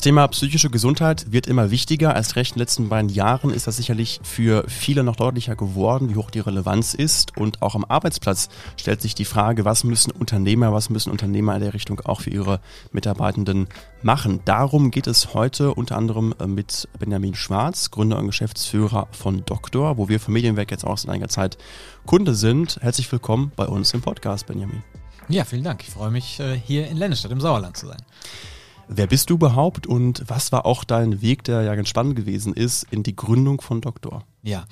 Das Thema psychische Gesundheit wird immer wichtiger. Als recht in den letzten beiden Jahren ist das sicherlich für viele noch deutlicher geworden, wie hoch die Relevanz ist. Und auch am Arbeitsplatz stellt sich die Frage, was müssen Unternehmer, was müssen Unternehmer in der Richtung auch für ihre Mitarbeitenden machen. Darum geht es heute unter anderem äh, mit Benjamin Schwarz, Gründer und Geschäftsführer von Doktor, wo wir für Medienwerk jetzt auch seit einiger Zeit Kunde sind. Herzlich willkommen bei uns im Podcast, Benjamin. Ja, vielen Dank. Ich freue mich, äh, hier in Lennestadt im Sauerland zu sein. Wer bist du überhaupt und was war auch dein Weg, der ja ganz spannend gewesen ist, in die Gründung von Doktor? Ja,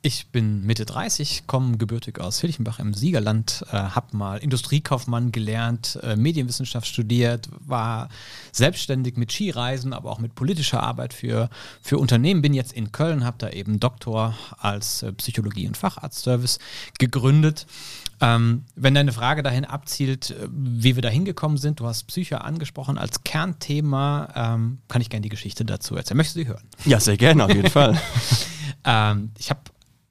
ich bin Mitte 30, komme gebürtig aus Hilchenbach im Siegerland, äh, habe mal Industriekaufmann gelernt, äh, Medienwissenschaft studiert, war selbstständig mit Skireisen, aber auch mit politischer Arbeit für, für Unternehmen. Bin jetzt in Köln, habe da eben Doktor als äh, Psychologie- und Facharztservice gegründet ähm, wenn deine Frage dahin abzielt, äh, wie wir da hingekommen sind, du hast Psyche angesprochen als Kernthema, ähm, kann ich gerne die Geschichte dazu erzählen. Möchtest du die hören? Ja, sehr gerne, auf jeden Fall. ähm, ich habe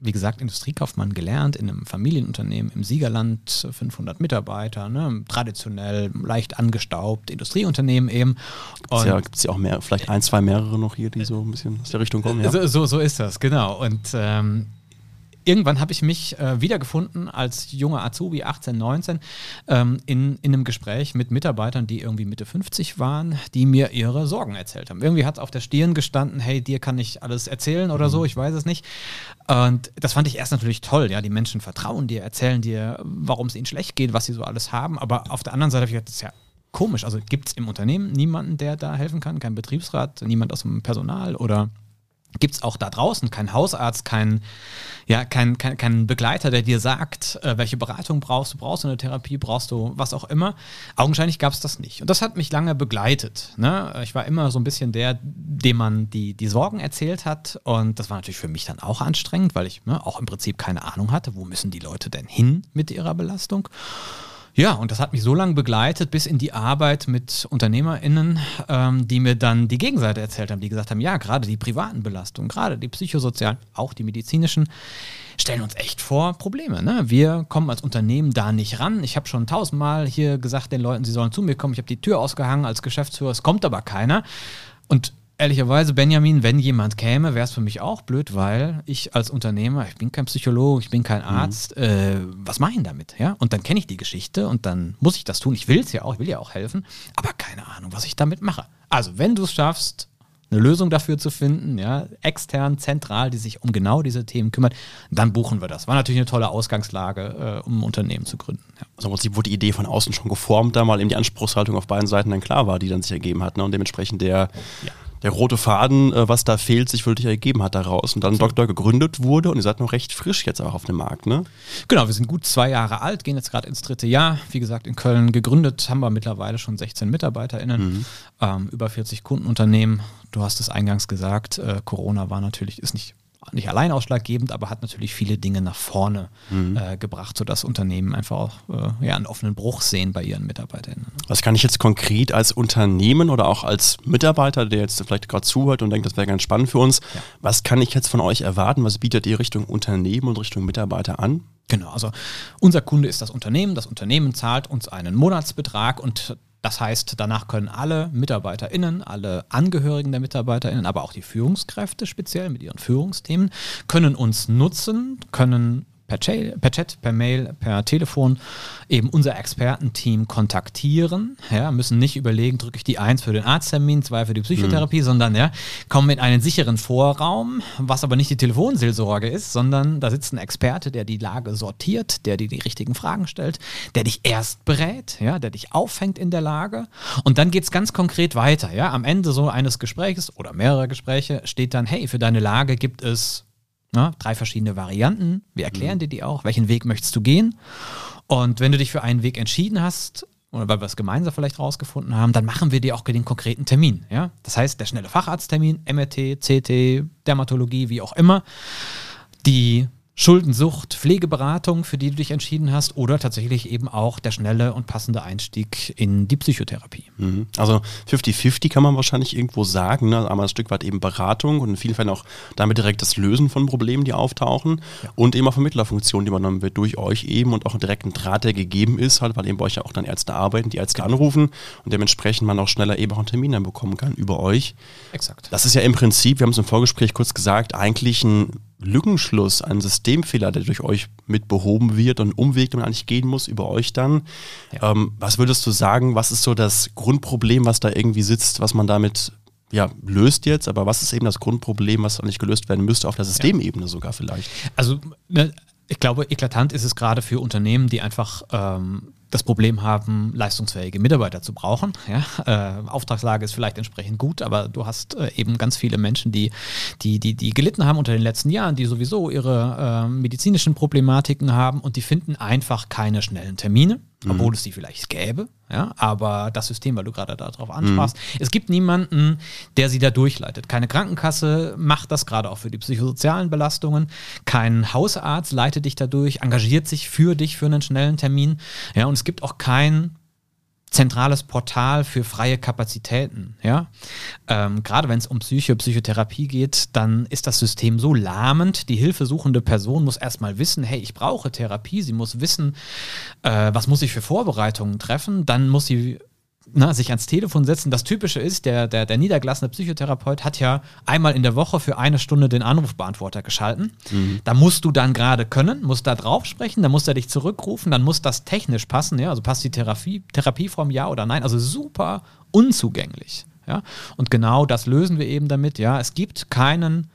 wie gesagt, Industriekaufmann gelernt in einem Familienunternehmen im Siegerland, 500 Mitarbeiter, ne, traditionell leicht angestaubt, Industrieunternehmen eben. Gibt es ja, ja, auch mehr, vielleicht ein, zwei mehrere noch hier, die so ein bisschen aus der Richtung kommen. Ja. So, so, so ist das, genau. Und ähm, irgendwann habe ich mich äh, wiedergefunden als junger Azubi, 18, 19, ähm, in, in einem Gespräch mit Mitarbeitern, die irgendwie Mitte 50 waren, die mir ihre Sorgen erzählt haben. Irgendwie hat es auf der Stirn gestanden, hey, dir kann ich alles erzählen oder so, mhm. ich weiß es nicht. Und das fand ich erst natürlich toll, ja, die Menschen vertrauen dir, erzählen dir, warum es ihnen schlecht geht, was sie so alles haben. Aber auf der anderen Seite habe ich gedacht, das ist ja komisch. Also gibt es im Unternehmen niemanden, der da helfen kann, kein Betriebsrat, niemand aus dem Personal oder gibt es auch da draußen keinen Hausarzt, keinen ja, kein, kein, kein Begleiter, der dir sagt, äh, welche Beratung brauchst du, brauchst du eine Therapie, brauchst du was auch immer. Augenscheinlich gab es das nicht. Und das hat mich lange begleitet. Ne? Ich war immer so ein bisschen der, dem man die, die Sorgen erzählt hat. Und das war natürlich für mich dann auch anstrengend, weil ich ne, auch im Prinzip keine Ahnung hatte, wo müssen die Leute denn hin mit ihrer Belastung. Ja, und das hat mich so lange begleitet bis in die Arbeit mit UnternehmerInnen, ähm, die mir dann die Gegenseite erzählt haben, die gesagt haben, ja, gerade die privaten Belastungen, gerade die psychosozialen, auch die medizinischen, stellen uns echt vor Probleme. Ne? Wir kommen als Unternehmen da nicht ran. Ich habe schon tausendmal hier gesagt den Leuten, sie sollen zu mir kommen. Ich habe die Tür ausgehangen als Geschäftsführer, es kommt aber keiner. Und ehrlicherweise, Benjamin, wenn jemand käme, wäre es für mich auch blöd, weil ich als Unternehmer, ich bin kein Psychologe, ich bin kein mhm. Arzt, mhm. äh, was mache ich denn damit? Ja? Und dann kenne ich die Geschichte und dann muss ich das tun. Ich will es ja auch, ich will ja auch helfen, aber keine Ahnung, was ich damit mache. Also, wenn du es schaffst, eine Lösung dafür zu finden, ja, extern, zentral, die sich um genau diese Themen kümmert, dann buchen wir das. War natürlich eine tolle Ausgangslage, äh, um ein Unternehmen zu gründen. Ja. Also im Prinzip wurde die Idee von außen schon geformt, da mal eben die Anspruchshaltung auf beiden Seiten dann klar war, die dann sich ergeben hat. Ne? Und dementsprechend der ja der rote Faden, äh, was da fehlt, sich wirklich ergeben hat daraus und dann Doktor gegründet wurde und ihr seid noch recht frisch jetzt auch auf dem Markt, ne? Genau, wir sind gut zwei Jahre alt, gehen jetzt gerade ins dritte Jahr. Wie gesagt, in Köln gegründet, haben wir mittlerweile schon 16 MitarbeiterInnen, mhm. ähm, über 40 Kundenunternehmen. Du hast es eingangs gesagt, äh, Corona war natürlich, ist nicht nicht allein ausschlaggebend, aber hat natürlich viele Dinge nach vorne mhm. äh, gebracht, sodass Unternehmen einfach auch äh, ja, einen offenen Bruch sehen bei ihren Mitarbeitern. Was kann ich jetzt konkret als Unternehmen oder auch als Mitarbeiter, der jetzt vielleicht gerade zuhört und denkt, das wäre ganz spannend für uns, ja. was kann ich jetzt von euch erwarten? Was bietet ihr Richtung Unternehmen und Richtung Mitarbeiter an? Genau, also unser Kunde ist das Unternehmen. Das Unternehmen zahlt uns einen Monatsbetrag und das heißt, danach können alle MitarbeiterInnen, alle Angehörigen der MitarbeiterInnen, aber auch die Führungskräfte speziell mit ihren Führungsthemen, können uns nutzen, können per, per Chat, per Mail, per Telefon eben unser Expertenteam kontaktieren. Ja, müssen nicht überlegen, drücke ich die 1 für den Arzttermin, 2 für die Psychotherapie, mhm. sondern ja, kommen in einen sicheren Vorraum, was aber nicht die Telefonseelsorge ist, sondern da sitzt ein Experte, der die Lage sortiert, der dir die richtigen Fragen stellt, der dich erst berät, ja, der dich auffängt in der Lage. Und dann geht es ganz konkret weiter. Ja. Am Ende so eines Gesprächs oder mehrerer Gespräche steht dann, hey, für deine Lage gibt es Ne? Drei verschiedene Varianten. Wir erklären mhm. dir die auch. Welchen Weg möchtest du gehen? Und wenn du dich für einen Weg entschieden hast, oder weil wir es gemeinsam vielleicht rausgefunden haben, dann machen wir dir auch den konkreten Termin. Ja? Das heißt, der schnelle Facharzttermin, MRT, CT, Dermatologie, wie auch immer. Die Schuldensucht, Pflegeberatung, für die du dich entschieden hast, oder tatsächlich eben auch der schnelle und passende Einstieg in die Psychotherapie. Mhm. Also 50-50 kann man wahrscheinlich irgendwo sagen. Ne? Einmal ein Stück weit eben Beratung und in vielen Fällen auch damit direkt das Lösen von Problemen, die auftauchen. Ja. Und eben auch Vermittlerfunktion, die übernommen wird durch euch eben und auch direkt ein Draht, der gegeben ist, halt, weil eben bei euch ja auch dann Ärzte arbeiten, die Ärzte genau. anrufen und dementsprechend man auch schneller eben auch einen Termin dann bekommen kann über euch. Exakt. Das ist ja im Prinzip, wir haben es im Vorgespräch kurz gesagt, eigentlich ein Lückenschluss, ein Systemfehler, der durch euch mit behoben wird und Umweg, den man eigentlich gehen muss über euch dann. Ja. Ähm, was würdest du sagen, was ist so das Grundproblem, was da irgendwie sitzt, was man damit ja, löst jetzt, aber was ist eben das Grundproblem, was eigentlich gelöst werden müsste auf der Systemebene ja. sogar vielleicht? Also ne, ich glaube, eklatant ist es gerade für Unternehmen, die einfach ähm, das Problem haben, leistungsfähige Mitarbeiter zu brauchen. Ja? Äh, Auftragslage ist vielleicht entsprechend gut, aber du hast äh, eben ganz viele Menschen, die, die, die, die gelitten haben unter den letzten Jahren, die sowieso ihre äh, medizinischen Problematiken haben und die finden einfach keine schnellen Termine obwohl mhm. es die vielleicht gäbe. Ja, aber das System, weil du gerade darauf ansprachst, mhm. es gibt niemanden, der sie da durchleitet. Keine Krankenkasse macht das gerade auch für die psychosozialen Belastungen. Kein Hausarzt leitet dich dadurch, engagiert sich für dich für einen schnellen Termin. Ja, und es gibt auch kein zentrales Portal für freie Kapazitäten. Ja? Ähm, gerade wenn es um Psyche, Psychotherapie geht, dann ist das System so lahmend. Die hilfesuchende Person muss erstmal wissen, hey, ich brauche Therapie. Sie muss wissen, äh, was muss ich für Vorbereitungen treffen. Dann muss sie na, sich ans Telefon setzen. Das Typische ist, der, der, der niedergelassene Psychotherapeut hat ja einmal in der Woche für eine Stunde den Anrufbeantworter geschalten. Mhm. Da musst du dann gerade können, musst da drauf sprechen, dann muss er dich zurückrufen, dann muss das technisch passen, ja, also passt die Therapie, Therapieform ja oder nein, also super unzugänglich. Ja? Und genau das lösen wir eben damit, ja. Es gibt keinen,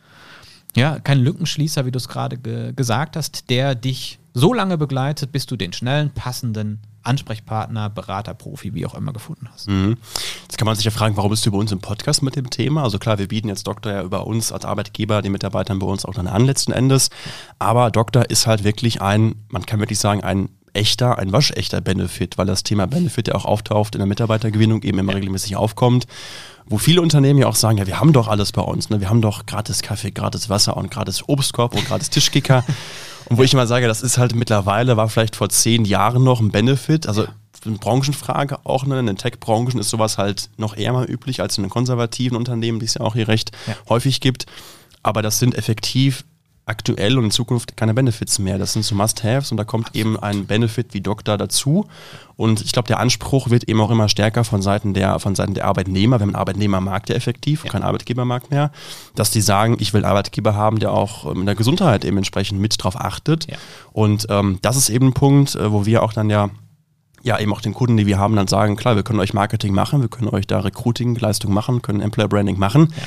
ja, keinen Lückenschließer, wie du es gerade ge gesagt hast, der dich so lange begleitet, bis du den schnellen, passenden Ansprechpartner, Berater, Profi, wie auch immer gefunden hast. Mhm. Jetzt kann man sich ja fragen, warum bist du bei uns im Podcast mit dem Thema? Also klar, wir bieten jetzt Doktor ja über uns als Arbeitgeber den Mitarbeitern bei uns auch dann an letzten Endes. Aber Doktor ist halt wirklich ein, man kann wirklich sagen, ein echter, ein waschechter Benefit, weil das Thema Benefit ja auch auftaucht in der Mitarbeitergewinnung, eben immer ja. regelmäßig aufkommt wo viele Unternehmen ja auch sagen, ja, wir haben doch alles bei uns, ne? wir haben doch gratis Kaffee, gratis Wasser und gratis Obstkorb und gratis Tischkicker. Und wo ich immer sage, das ist halt mittlerweile, war vielleicht vor zehn Jahren noch ein Benefit. Also eine Branchenfrage auch, ne? in den Tech-Branchen ist sowas halt noch eher mal üblich als in den konservativen Unternehmen, die es ja auch hier recht ja. häufig gibt. Aber das sind effektiv aktuell und in Zukunft keine Benefits mehr. Das sind so Must-Haves und da kommt eben ein Benefit wie Doktor dazu. Und ich glaube, der Anspruch wird eben auch immer stärker von Seiten der, von Seiten der Arbeitnehmer. Wir haben einen Arbeitnehmermarkt ja effektiv, ja. kein Arbeitgebermarkt mehr, dass die sagen, ich will Arbeitgeber haben, der auch in der Gesundheit eben entsprechend mit drauf achtet. Ja. Und ähm, das ist eben ein Punkt, äh, wo wir auch dann ja ja, eben auch den Kunden, die wir haben, dann sagen, klar, wir können euch Marketing machen, wir können euch da Recruiting-Leistung machen, können Employer Branding machen. Ja.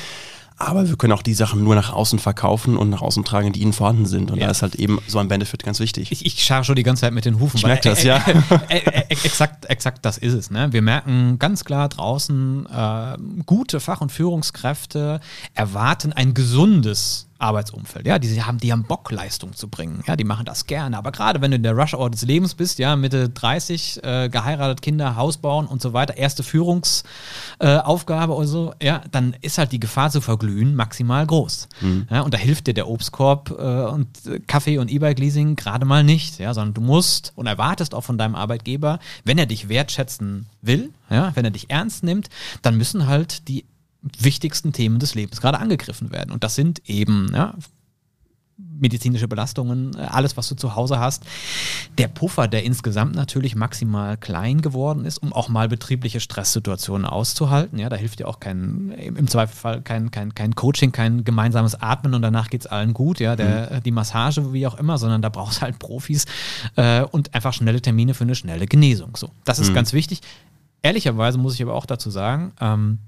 Aber wir können auch die Sachen nur nach außen verkaufen und nach außen tragen, die ihnen vorhanden sind. Und ja. da ist halt eben so ein Benefit ganz wichtig. Ich, ich scharre schon die ganze Zeit mit den Hufen. Ich merke das, äh, ja. Äh, äh, exakt, exakt das ist es. Ne? Wir merken ganz klar draußen, gute Fach- und Führungskräfte erwarten ein gesundes Arbeitsumfeld. Ja, die haben, die haben Bock, Leistung zu bringen. Ja, die machen das gerne. Aber gerade wenn du in der Rush-Hour des Lebens bist, ja, Mitte 30, äh, geheiratet, Kinder, Haus bauen und so weiter, erste Führungsaufgabe äh, oder so, ja, dann ist halt die Gefahr zu verglühen maximal groß. Mhm. Ja, und da hilft dir der Obstkorb äh, und Kaffee und E-Bike-Leasing gerade mal nicht, ja, sondern du musst und erwartest auch von deinem Arbeitgeber, wenn er dich wertschätzen will, ja, wenn er dich ernst nimmt, dann müssen halt die wichtigsten Themen des Lebens gerade angegriffen werden. Und das sind eben ja, medizinische Belastungen, alles, was du zu Hause hast. Der Puffer, der insgesamt natürlich maximal klein geworden ist, um auch mal betriebliche Stresssituationen auszuhalten. Ja, da hilft dir auch kein, im Zweifelsfall kein, kein, kein Coaching, kein gemeinsames Atmen und danach geht es allen gut, ja, der, mhm. die Massage, wie auch immer, sondern da brauchst du halt Profis äh, und einfach schnelle Termine für eine schnelle Genesung. So, das ist mhm. ganz wichtig. Ehrlicherweise muss ich aber auch dazu sagen, ähm,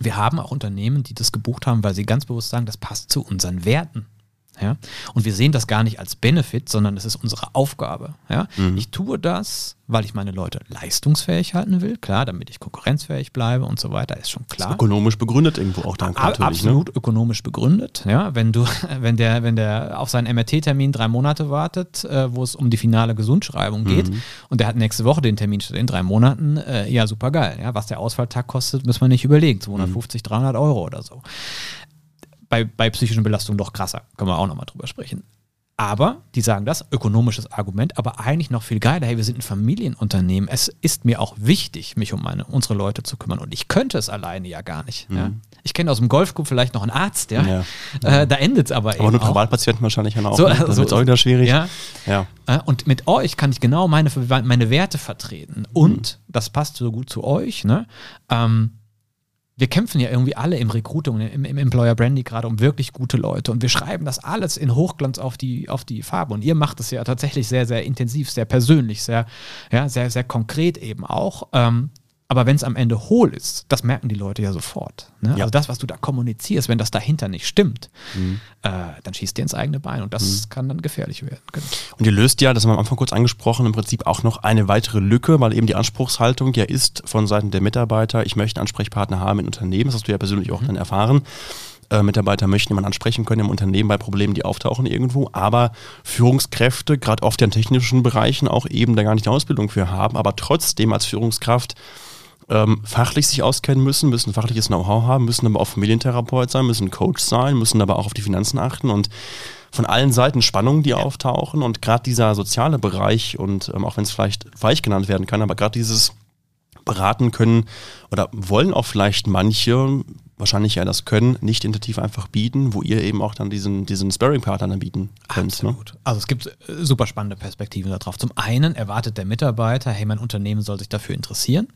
wir haben auch Unternehmen, die das gebucht haben, weil sie ganz bewusst sagen, das passt zu unseren Werten. Ja? Und wir sehen das gar nicht als Benefit, sondern es ist unsere Aufgabe. Ja? Mhm. Ich tue das, weil ich meine Leute leistungsfähig halten will, klar, damit ich konkurrenzfähig bleibe und so weiter, ist schon klar. Ist ökonomisch begründet irgendwo auch dann natürlich. Ne? Absolut ne? ökonomisch begründet. Ja? Wenn du, wenn der, wenn der auf seinen MRT-Termin drei Monate wartet, äh, wo es um die finale Gesundschreibung geht mhm. und der hat nächste Woche den Termin statt in drei Monaten, äh, ja, super geil. Ja? Was der Ausfalltag kostet, müssen wir nicht überlegen. 250, mhm. 300 Euro oder so bei, bei psychischen Belastungen doch krasser. Können wir auch nochmal drüber sprechen. Aber die sagen das, ökonomisches Argument, aber eigentlich noch viel geiler, hey, wir sind ein Familienunternehmen. Es ist mir auch wichtig, mich um meine, unsere Leute zu kümmern. Und ich könnte es alleine ja gar nicht. Mhm. Ja. Ich kenne aus dem Golfclub vielleicht noch einen Arzt, ja. ja. Äh, da endet es aber, aber eben. Aber nur Privatpatienten wahrscheinlich dann auch. So, ne? Das so, wird auch wieder schwierig. Ja. ja. Äh, und mit euch kann ich genau meine, meine Werte vertreten. Und, mhm. das passt so gut zu euch, ne? Ähm, wir kämpfen ja irgendwie alle im Recruiting, im, im Employer Brandy gerade um wirklich gute Leute und wir schreiben das alles in Hochglanz auf die, auf die Farbe und ihr macht es ja tatsächlich sehr, sehr intensiv, sehr persönlich, sehr, ja, sehr, sehr konkret eben auch. Ähm, aber wenn es am Ende hohl ist, das merken die Leute ja sofort. Ne? Ja. Also das, was du da kommunizierst, wenn das dahinter nicht stimmt, mhm. äh, dann schießt dir ins eigene Bein und das mhm. kann dann gefährlich werden. Genau. Und ihr löst ja, das haben wir am Anfang kurz angesprochen, im Prinzip auch noch eine weitere Lücke, weil eben die Anspruchshaltung ja ist von Seiten der Mitarbeiter, ich möchte einen Ansprechpartner haben in Unternehmen, das hast du ja persönlich auch mhm. dann erfahren. Äh, Mitarbeiter möchten jemanden ansprechen können im Unternehmen bei Problemen, die auftauchen irgendwo, aber Führungskräfte, gerade oft in technischen Bereichen, auch eben da gar nicht die Ausbildung für haben, aber trotzdem als Führungskraft ähm, fachlich sich auskennen müssen, müssen fachliches Know-how haben, müssen aber auch Familientherapeut sein, müssen Coach sein, müssen aber auch auf die Finanzen achten und von allen Seiten Spannungen, die auftauchen und gerade dieser soziale Bereich und ähm, auch wenn es vielleicht weich genannt werden kann, aber gerade dieses beraten können oder wollen auch vielleicht manche wahrscheinlich ja das Können nicht intensiv einfach bieten, wo ihr eben auch dann diesen, diesen Sparring-Partner dann bieten könnt. Ne? Absolut. Ne? Also es gibt äh, super spannende Perspektiven darauf. Zum einen erwartet der Mitarbeiter, hey, mein Unternehmen soll sich dafür interessieren.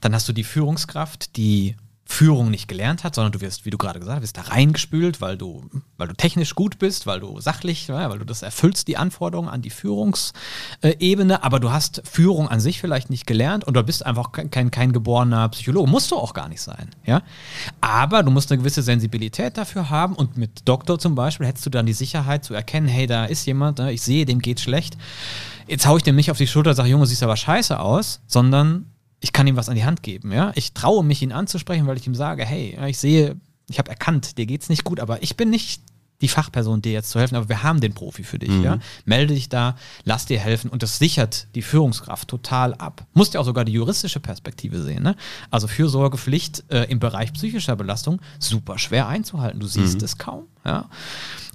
Dann hast du die Führungskraft, die Führung nicht gelernt hat, sondern du wirst, wie du gerade gesagt hast, da reingespült, weil du, weil du technisch gut bist, weil du sachlich, weil du das erfüllst, die Anforderungen an die Führungsebene, aber du hast Führung an sich vielleicht nicht gelernt und du bist einfach kein, kein geborener Psychologe. Musst du auch gar nicht sein, ja. Aber du musst eine gewisse Sensibilität dafür haben und mit Doktor zum Beispiel hättest du dann die Sicherheit zu erkennen, hey, da ist jemand, ne, ich sehe, dem geht's schlecht. Jetzt haue ich dem nicht auf die Schulter und sage, Junge, siehst aber scheiße aus, sondern ich kann ihm was an die Hand geben. Ja? Ich traue mich, ihn anzusprechen, weil ich ihm sage, hey, ich sehe, ich habe erkannt, dir geht's nicht gut, aber ich bin nicht die Fachperson, dir jetzt zu helfen, aber wir haben den Profi für dich. Mhm. Ja? Melde dich da, lass dir helfen und das sichert die Führungskraft total ab. Musst ja auch sogar die juristische Perspektive sehen. Ne? Also Fürsorgepflicht äh, im Bereich psychischer Belastung super schwer einzuhalten. Du siehst mhm. es kaum. Ja?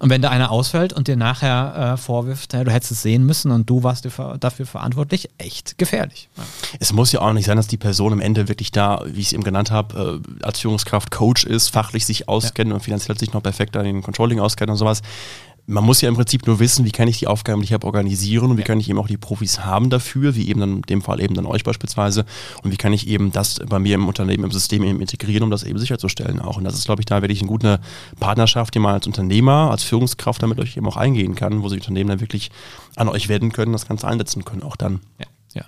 Und wenn da einer ausfällt und dir nachher äh, vorwirft, ja, du hättest es sehen müssen und du warst dafür verantwortlich, echt gefährlich. Ja. Es muss ja auch nicht sein, dass die Person am Ende wirklich da, wie ich es eben genannt habe, äh, als Führungskraft Coach ist, fachlich sich auskennt und finanziell sich noch perfekt an den Controlling auskennt und sowas man muss ja im Prinzip nur wissen, wie kann ich die Aufgaben, die ich habe, organisieren und wie kann ich eben auch die Profis haben dafür, wie eben dann in dem Fall eben dann euch beispielsweise und wie kann ich eben das bei mir im Unternehmen, im System eben integrieren, um das eben sicherzustellen auch. Und das ist, glaube ich, da wirklich eine gute Partnerschaft, die man als Unternehmer, als Führungskraft damit euch eben auch eingehen kann, wo sich Unternehmen dann wirklich an euch wenden können, das Ganze einsetzen können, auch dann. Ja. Ja,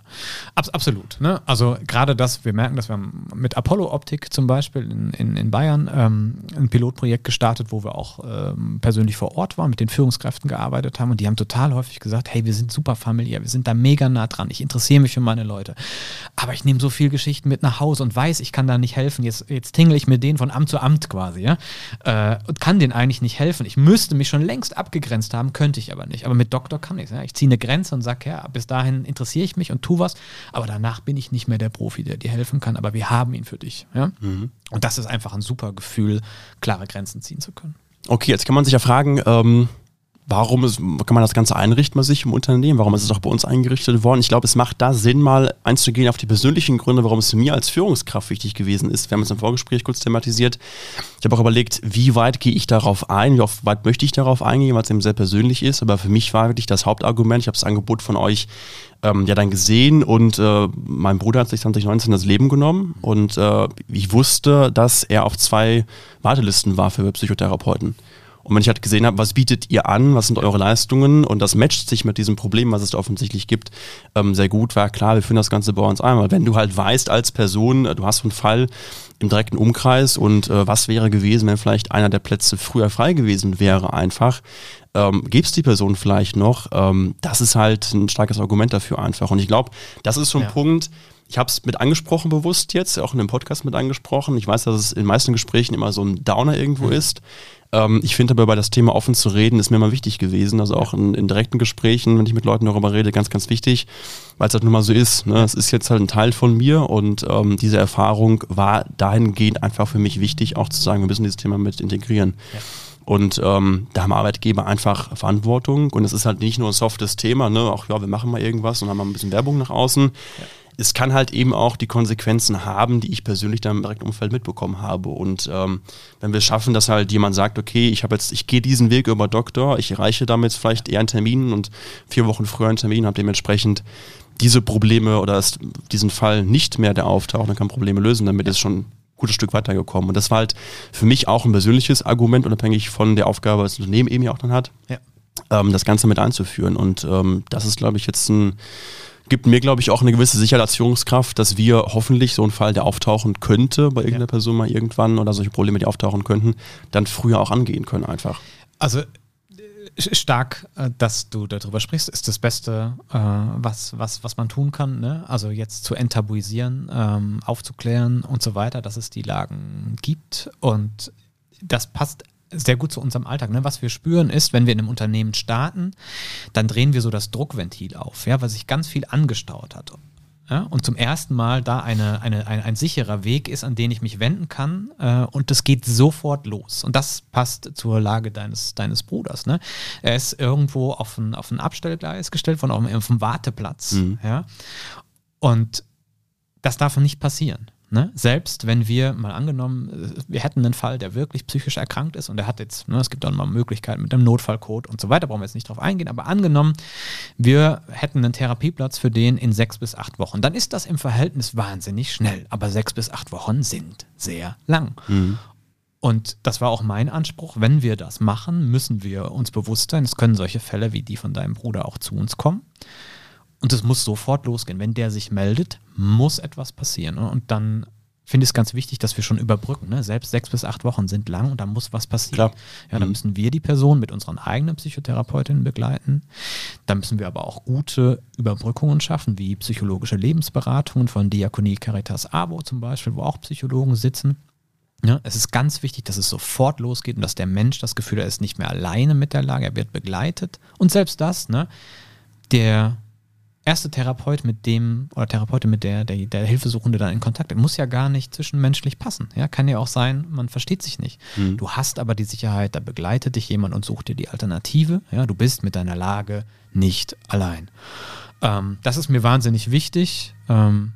Abs absolut. Ne? Also gerade das, wir merken, dass wir mit Apollo Optik zum Beispiel in, in, in Bayern ähm, ein Pilotprojekt gestartet, wo wir auch ähm, persönlich vor Ort waren, mit den Führungskräften gearbeitet haben und die haben total häufig gesagt, hey, wir sind super familiär, wir sind da mega nah dran, ich interessiere mich für meine Leute, aber ich nehme so viel Geschichten mit nach Hause und weiß, ich kann da nicht helfen, jetzt, jetzt tingle ich mit denen von Amt zu Amt quasi, ja, äh, und kann denen eigentlich nicht helfen. Ich müsste mich schon längst abgegrenzt haben, könnte ich aber nicht. Aber mit Doktor kann ich ja. Ich ziehe eine Grenze und sage, ja, bis dahin interessiere ich mich und tu was. Aber danach bin ich nicht mehr der Profi, der dir helfen kann. Aber wir haben ihn für dich. Ja? Mhm. Und das ist einfach ein super Gefühl, klare Grenzen ziehen zu können. Okay, jetzt kann man sich ja fragen, ähm, warum ist, kann man das Ganze einrichten bei sich im Unternehmen? Warum ist es auch bei uns eingerichtet worden? Ich glaube, es macht da Sinn, mal einzugehen auf die persönlichen Gründe, warum es mir als Führungskraft wichtig gewesen ist. Wir haben es im Vorgespräch kurz thematisiert. Ich habe auch überlegt, wie weit gehe ich darauf ein, wie weit möchte ich darauf eingehen, weil es eben sehr persönlich ist. Aber für mich war wirklich das Hauptargument, ich habe das Angebot von euch ähm, ja dann gesehen und äh, mein Bruder hat sich 2019 das Leben genommen und äh, ich wusste, dass er auf zwei Wartelisten war für Psychotherapeuten. Und wenn ich halt gesehen habe, was bietet ihr an, was sind eure Leistungen und das matcht sich mit diesem Problem, was es da offensichtlich gibt, ähm, sehr gut, war klar, wir führen das Ganze bei uns einmal. Wenn du halt weißt als Person, äh, du hast einen Fall im direkten Umkreis und äh, was wäre gewesen, wenn vielleicht einer der Plätze früher frei gewesen wäre einfach, ähm, gibst die Person vielleicht noch, ähm, das ist halt ein starkes Argument dafür einfach. Und ich glaube, das ist so ein ja. Punkt, ich habe es mit angesprochen bewusst jetzt, auch in dem Podcast mit angesprochen. Ich weiß, dass es in den meisten Gesprächen immer so ein Downer irgendwo mhm. ist. Ähm, ich finde aber bei das Thema offen zu reden, ist mir immer wichtig gewesen. Also auch in, in direkten Gesprächen, wenn ich mit Leuten darüber rede, ganz, ganz wichtig, weil es halt nun mal so ist. Ne? Es ist jetzt halt ein Teil von mir und ähm, diese Erfahrung war dahingehend einfach für mich wichtig, auch zu sagen, wir müssen dieses Thema mit integrieren. Ja. Und ähm, da haben Arbeitgeber einfach Verantwortung. Und es ist halt nicht nur ein softes Thema, ne? Auch ja, wir machen mal irgendwas und haben mal ein bisschen Werbung nach außen. Ja. Es kann halt eben auch die Konsequenzen haben, die ich persönlich dann im direkten Umfeld mitbekommen habe. Und ähm, wenn wir es schaffen, dass halt jemand sagt, okay, ich habe jetzt, ich gehe diesen Weg über Doktor, ich erreiche damit vielleicht eher einen Termin und vier Wochen früher einen Termin, habe dementsprechend diese Probleme oder ist diesen Fall nicht mehr der auftaucht, dann kann Probleme lösen, damit ist schon gutes Stück weitergekommen. Und das war halt für mich auch ein persönliches Argument, unabhängig von der Aufgabe, was das Unternehmen eben ja auch dann hat, ja. ähm, das Ganze mit einzuführen. Und ähm, das ist, glaube ich, jetzt ein, gibt mir, glaube ich, auch eine gewisse Sicherheit als Führungskraft, dass wir hoffentlich so einen Fall, der auftauchen könnte bei irgendeiner ja. Person mal irgendwann oder solche Probleme, die auftauchen könnten, dann früher auch angehen können einfach. Also stark, äh, dass du darüber sprichst, ist das Beste, äh, was, was, was man tun kann. Ne? Also jetzt zu enttabuisieren, ähm, aufzuklären und so weiter, dass es die Lagen gibt. Und das passt sehr gut zu unserem Alltag. Ne? Was wir spüren ist, wenn wir in einem Unternehmen starten, dann drehen wir so das Druckventil auf, ja, weil sich ganz viel angestaut hat. Ja, und zum ersten Mal da eine, eine, ein, ein sicherer Weg ist, an den ich mich wenden kann. Äh, und das geht sofort los. Und das passt zur Lage deines, deines Bruders. Ne? Er ist irgendwo auf ein, auf ein Abstellgleis gestellt, von auf, auf einem Warteplatz. Mhm. Ja? Und das darf nicht passieren. Ne? Selbst wenn wir mal angenommen, wir hätten einen Fall, der wirklich psychisch erkrankt ist und er hat jetzt, ne, es gibt dann mal Möglichkeiten mit dem Notfallcode und so weiter, brauchen wir jetzt nicht drauf eingehen, aber angenommen, wir hätten einen Therapieplatz für den in sechs bis acht Wochen, dann ist das im Verhältnis wahnsinnig schnell, aber sechs bis acht Wochen sind sehr lang. Mhm. Und das war auch mein Anspruch. Wenn wir das machen, müssen wir uns bewusst sein, es können solche Fälle wie die von deinem Bruder auch zu uns kommen. Und es muss sofort losgehen. Wenn der sich meldet, muss etwas passieren. Und dann finde ich es ganz wichtig, dass wir schon überbrücken. Ne? Selbst sechs bis acht Wochen sind lang und da muss was passieren. Klar. Ja, dann mhm. müssen wir die Person mit unseren eigenen Psychotherapeutinnen begleiten. Da müssen wir aber auch gute Überbrückungen schaffen, wie psychologische Lebensberatungen von Diakonie Caritas Abo zum Beispiel, wo auch Psychologen sitzen. Ja, es ist ganz wichtig, dass es sofort losgeht und dass der Mensch das Gefühl hat, er ist nicht mehr alleine mit der Lage, er wird begleitet. Und selbst das, ne, der erste Therapeut mit dem oder Therapeutin mit der, der, der Hilfesuchende dann in Kontakt, muss ja gar nicht zwischenmenschlich passen. Ja, kann ja auch sein, man versteht sich nicht. Mhm. Du hast aber die Sicherheit, da begleitet dich jemand und sucht dir die Alternative. Ja, du bist mit deiner Lage nicht allein. Ähm, das ist mir wahnsinnig wichtig. Ähm,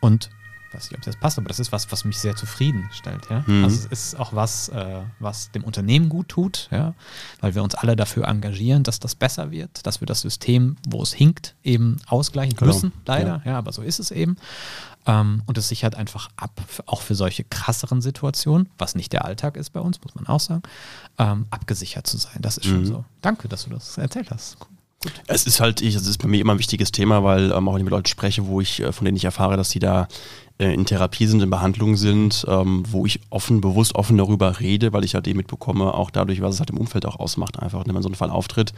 und weiß nicht, ob das passt, aber das ist was, was mich sehr zufrieden stellt. Ja? Mhm. Also es ist auch was, äh, was dem Unternehmen gut tut, ja? weil wir uns alle dafür engagieren, dass das besser wird, dass wir das System, wo es hinkt, eben ausgleichen genau. müssen, leider. Ja. ja. aber so ist es eben. Ähm, und es sichert einfach ab, auch für solche krasseren Situationen, was nicht der Alltag ist bei uns, muss man auch sagen, ähm, abgesichert zu sein. Das ist mhm. schon so. Danke, dass du das erzählt hast. Gut. Es ist halt, ich, es ist bei mir immer ein wichtiges Thema, weil ähm, auch wenn ich mit Leuten spreche, wo ich, äh, von denen ich erfahre, dass sie da äh, in Therapie sind, in Behandlung sind, ähm, wo ich offen, bewusst offen darüber rede, weil ich halt eben mitbekomme, auch dadurch, was es halt im Umfeld auch ausmacht, einfach, wenn man so einen Fall auftritt,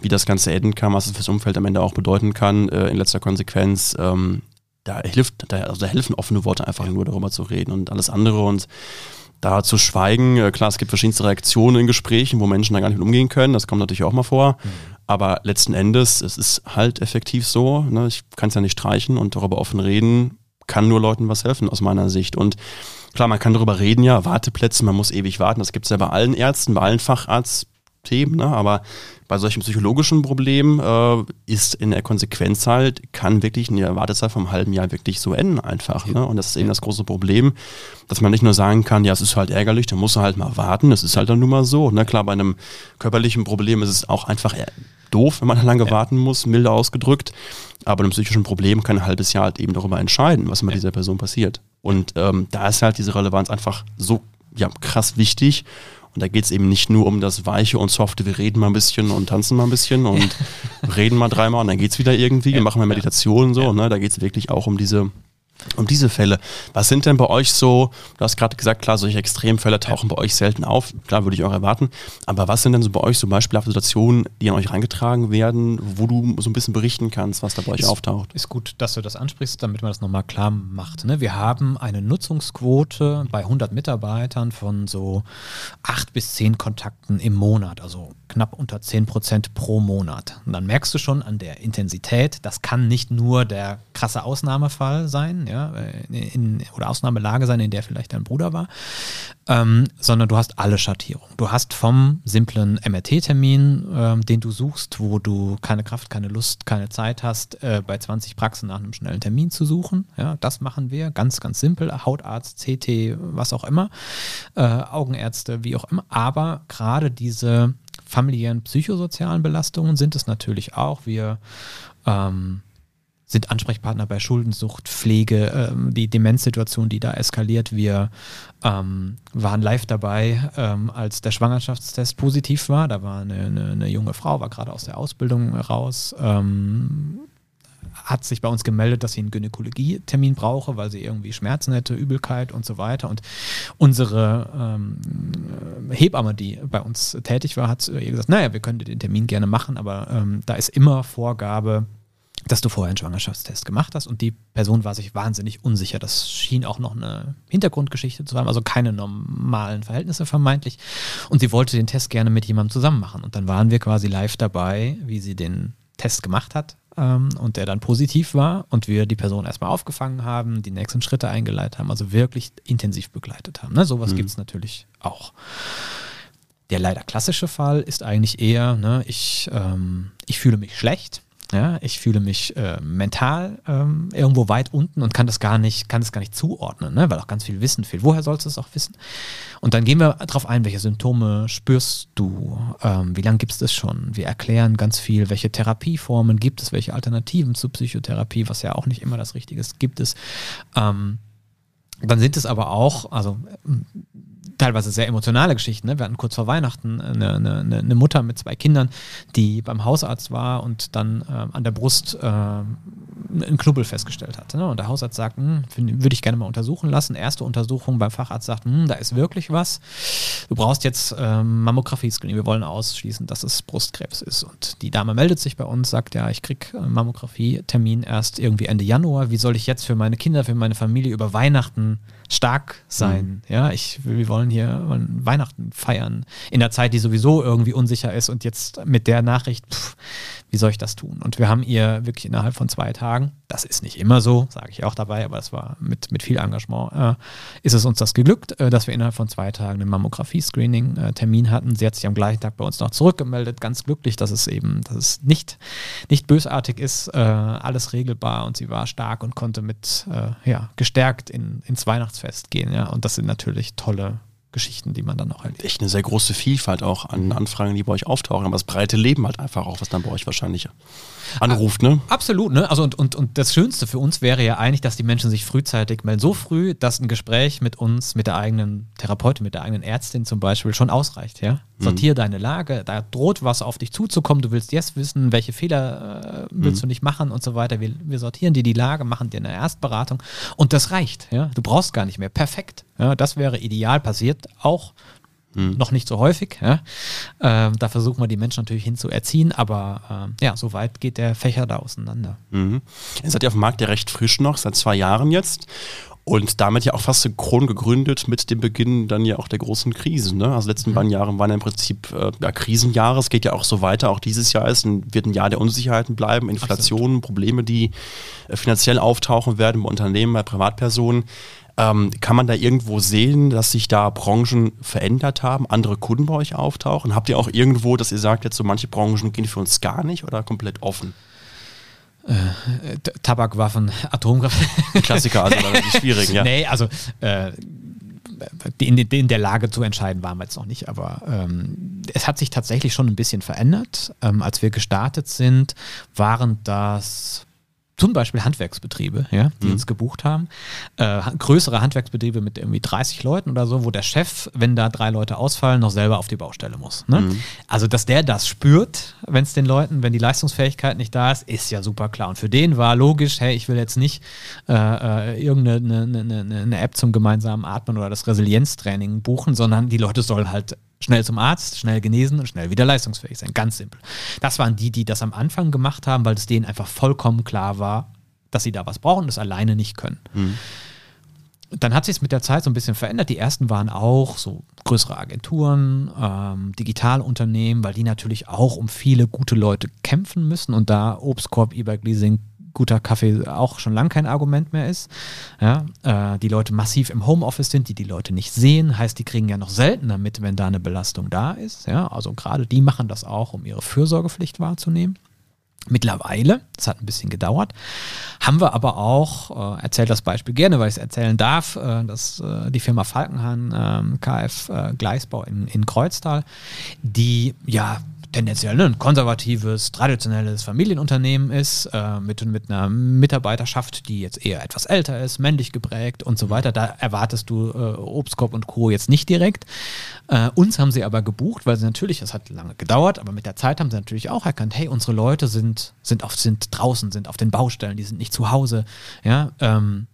wie das Ganze enden kann, was es fürs Umfeld am Ende auch bedeuten kann, äh, in letzter Konsequenz. Ähm, da hilft, da, also da helfen offene Worte einfach nur darüber zu reden und alles andere und da zu schweigen, äh, klar, es gibt verschiedenste Reaktionen in Gesprächen, wo Menschen da gar nicht mit umgehen können, das kommt natürlich auch mal vor. Mhm. Aber letzten Endes, es ist halt effektiv so, ne? ich kann es ja nicht streichen und darüber offen reden, kann nur Leuten was helfen aus meiner Sicht. Und klar, man kann darüber reden, ja, Warteplätze, man muss ewig warten. Das gibt es ja bei allen Ärzten, bei allen Facharztthemen, ne? aber bei solchen psychologischen Problemen äh, ist in der Konsequenz halt, kann wirklich eine Wartezeit vom halben Jahr wirklich so enden einfach. Ne? Und das ist eben das große Problem, dass man nicht nur sagen kann, ja, es ist halt ärgerlich, da muss er halt mal warten, das ist halt dann nun mal so. Ne? Klar, bei einem körperlichen Problem ist es auch einfach doof, wenn man lange ja. warten muss, milde ausgedrückt. Aber einem psychischen Problem kann ein halbes Jahr halt eben darüber entscheiden, was mit ja. dieser Person passiert. Und ähm, da ist halt diese Relevanz einfach so ja, krass wichtig. Und da geht es eben nicht nur um das Weiche und Softe, wir reden mal ein bisschen und tanzen mal ein bisschen und reden mal dreimal und dann geht es wieder irgendwie, wir machen mal Meditation und so. Ne? Da geht es wirklich auch um diese um diese Fälle. Was sind denn bei euch so, du hast gerade gesagt, klar, solche Extremfälle tauchen bei euch selten auf, klar würde ich auch erwarten, aber was sind denn so bei euch so beispielhafte Situationen, die an euch reingetragen werden, wo du so ein bisschen berichten kannst, was da bei euch ist, auftaucht? Ist gut, dass du das ansprichst, damit man das nochmal klar macht. Ne? Wir haben eine Nutzungsquote bei 100 Mitarbeitern von so 8 bis 10 Kontakten im Monat, also knapp unter 10 Prozent pro Monat. Und dann merkst du schon an der Intensität, das kann nicht nur der krasse Ausnahmefall sein, ja, in, oder Ausnahmelage sein, in der vielleicht dein Bruder war, ähm, sondern du hast alle Schattierungen. Du hast vom simplen MRT-Termin, ähm, den du suchst, wo du keine Kraft, keine Lust, keine Zeit hast, äh, bei 20 Praxen nach einem schnellen Termin zu suchen. Ja, das machen wir ganz, ganz simpel. Hautarzt, CT, was auch immer, äh, Augenärzte, wie auch immer. Aber gerade diese familiären psychosozialen Belastungen sind es natürlich auch. Wir ähm, sind Ansprechpartner bei Schuldensucht, Pflege, ähm, die Demenzsituation, die da eskaliert. Wir ähm, waren live dabei, ähm, als der Schwangerschaftstest positiv war. Da war eine, eine, eine junge Frau, war gerade aus der Ausbildung raus, ähm, hat sich bei uns gemeldet, dass sie einen Gynäkologie-Termin brauche, weil sie irgendwie Schmerzen hätte, Übelkeit und so weiter. Und unsere ähm, Hebamme, die bei uns tätig war, hat ihr gesagt, naja, wir können den Termin gerne machen, aber ähm, da ist immer Vorgabe, dass du vorher einen Schwangerschaftstest gemacht hast und die Person war sich wahnsinnig unsicher. Das schien auch noch eine Hintergrundgeschichte zu haben, also keine normalen Verhältnisse vermeintlich. Und sie wollte den Test gerne mit jemandem zusammen machen. Und dann waren wir quasi live dabei, wie sie den Test gemacht hat ähm, und der dann positiv war und wir die Person erstmal aufgefangen haben, die nächsten Schritte eingeleitet haben, also wirklich intensiv begleitet haben. Ne? Sowas mhm. gibt es natürlich auch. Der leider klassische Fall ist eigentlich eher, ne, ich, ähm, ich fühle mich schlecht ja, ich fühle mich äh, mental ähm, irgendwo weit unten und kann das gar nicht, kann das gar nicht zuordnen, ne? weil auch ganz viel Wissen fehlt. Woher sollst du es auch wissen? Und dann gehen wir darauf ein, welche Symptome spürst du, ähm, wie lange gibt es das schon? Wir erklären ganz viel, welche Therapieformen gibt es, welche Alternativen zur Psychotherapie, was ja auch nicht immer das Richtige ist, gibt es. Ähm, dann sind es aber auch, also teilweise sehr emotionale Geschichten. Ne? Wir hatten kurz vor Weihnachten eine, eine, eine, Mutter mit zwei Kindern, die beim Hausarzt war und dann äh, an der Brust äh, einen Knubbel festgestellt hat. Ne? Und der Hausarzt sagt, hm, würde ich gerne mal untersuchen lassen. Erste Untersuchung beim Facharzt sagt, hm, da ist wirklich was. Du brauchst jetzt äh, Mammographie-Screening. Wir wollen ausschließen, dass es Brustkrebs ist. Und die Dame meldet sich bei uns, sagt, ja, ich kriege Mammographie-Termin erst irgendwie Ende Januar. Wie soll ich jetzt für meine Kinder, für meine Familie über Weihnachten stark sein. Mhm. Ja, ich, wir wollen hier Weihnachten feiern. In der Zeit, die sowieso irgendwie unsicher ist und jetzt mit der Nachricht, pff, wie soll ich das tun? Und wir haben ihr wirklich innerhalb von zwei Tagen, das ist nicht immer so, sage ich auch dabei, aber es war mit, mit viel Engagement, äh, ist es uns das geglückt, äh, dass wir innerhalb von zwei Tagen einen Mammographie-Screening-Termin hatten. Sie hat sich am gleichen Tag bei uns noch zurückgemeldet, ganz glücklich, dass es eben, dass es nicht, nicht bösartig ist, äh, alles regelbar und sie war stark und konnte mit, äh, ja, gestärkt in, ins Weihnachtsfest gehen. Ja, und das sind natürlich tolle Geschichten, die man dann auch erlebt. Echt eine sehr große Vielfalt auch an Anfragen, die bei euch auftauchen. Aber das breite Leben halt einfach auch, was dann bei euch wahrscheinlich anruft, ne? Absolut, ne? Also und, und, und das Schönste für uns wäre ja eigentlich, dass die Menschen sich frühzeitig melden. So früh, dass ein Gespräch mit uns, mit der eigenen Therapeutin, mit der eigenen Ärztin zum Beispiel schon ausreicht, ja? Sortiere mhm. deine Lage, da droht was auf dich zuzukommen, du willst jetzt wissen, welche Fehler äh, willst mhm. du nicht machen und so weiter. Wir, wir sortieren dir die Lage, machen dir eine Erstberatung und das reicht, ja? Du brauchst gar nicht mehr. Perfekt. Ja, das wäre ideal passiert, auch Mhm. Noch nicht so häufig. Ja. Ähm, da versuchen wir die Menschen natürlich hinzuerziehen, aber ähm, ja, so weit geht der Fächer da auseinander. Mhm. Ihr seid ja auf dem Markt ja recht frisch noch, seit zwei Jahren jetzt. Und damit ja auch fast synchron gegründet mit dem Beginn dann ja auch der großen Krisen. Ne? Also letzten mhm. beiden Jahre waren ja im Prinzip äh, ja, Krisenjahre. Es geht ja auch so weiter. Auch dieses Jahr ist ein, wird ein Jahr der Unsicherheiten bleiben. Inflation, Absolut. Probleme, die äh, finanziell auftauchen werden bei Unternehmen, bei Privatpersonen. Ähm, kann man da irgendwo sehen, dass sich da Branchen verändert haben, andere Kunden bei euch auftauchen? Habt ihr auch irgendwo, dass ihr sagt, jetzt so manche Branchen gehen für uns gar nicht oder komplett offen? Äh, Tabakwaffen, Atomkraft. Klassiker, also relativ schwierig, ja. Nee, also äh, in, in, der Lage zu entscheiden waren wir jetzt noch nicht, aber ähm, es hat sich tatsächlich schon ein bisschen verändert. Ähm, als wir gestartet sind, waren das zum Beispiel Handwerksbetriebe, ja, die mhm. uns gebucht haben. Äh, größere Handwerksbetriebe mit irgendwie 30 Leuten oder so, wo der Chef, wenn da drei Leute ausfallen, noch selber auf die Baustelle muss. Ne? Mhm. Also, dass der das spürt, wenn es den Leuten, wenn die Leistungsfähigkeit nicht da ist, ist ja super klar. Und für den war logisch, hey, ich will jetzt nicht äh, äh irgendeine eine, eine, eine App zum gemeinsamen Atmen oder das Resilienztraining buchen, sondern die Leute sollen halt Schnell zum Arzt, schnell genesen und schnell wieder leistungsfähig sein. Ganz simpel. Das waren die, die das am Anfang gemacht haben, weil es denen einfach vollkommen klar war, dass sie da was brauchen und das alleine nicht können. Mhm. Dann hat sich es mit der Zeit so ein bisschen verändert. Die ersten waren auch so größere Agenturen, ähm, Digitalunternehmen, weil die natürlich auch um viele gute Leute kämpfen müssen und da Obstkorb, E-Bike Leasing guter Kaffee auch schon lange kein Argument mehr ist. Ja, äh, die Leute massiv im Homeoffice sind, die die Leute nicht sehen, heißt, die kriegen ja noch seltener mit, wenn da eine Belastung da ist. Ja, also gerade die machen das auch, um ihre Fürsorgepflicht wahrzunehmen. Mittlerweile, das hat ein bisschen gedauert, haben wir aber auch, äh, erzählt das Beispiel gerne, weil ich es erzählen darf, äh, dass äh, die Firma Falkenhahn, äh, KF äh, Gleisbau in, in Kreuztal, die ja tendenziell ne, ein konservatives, traditionelles Familienunternehmen ist, äh, mit, mit einer Mitarbeiterschaft, die jetzt eher etwas älter ist, männlich geprägt und so weiter. Da erwartest du äh, Obstkorb und Co. jetzt nicht direkt. Äh, uns haben sie aber gebucht, weil sie natürlich, das hat lange gedauert, aber mit der Zeit haben sie natürlich auch erkannt, hey, unsere Leute sind, sind, auf, sind draußen, sind auf den Baustellen, die sind nicht zu Hause. Ja, ähm,